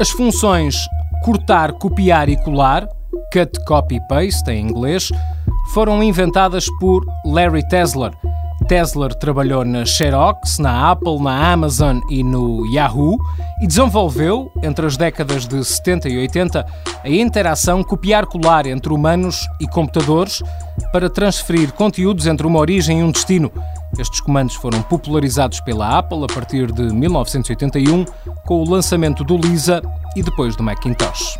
As funções cortar, copiar e colar, cut, copy, paste em inglês, foram inventadas por Larry Tesler. Tesler trabalhou na Xerox, na Apple, na Amazon e no Yahoo e desenvolveu, entre as décadas de 70 e 80, a interação copiar-colar entre humanos e computadores para transferir conteúdos entre uma origem e um destino. Estes comandos foram popularizados pela Apple a partir de 1981 com o lançamento do Lisa e depois do Macintosh.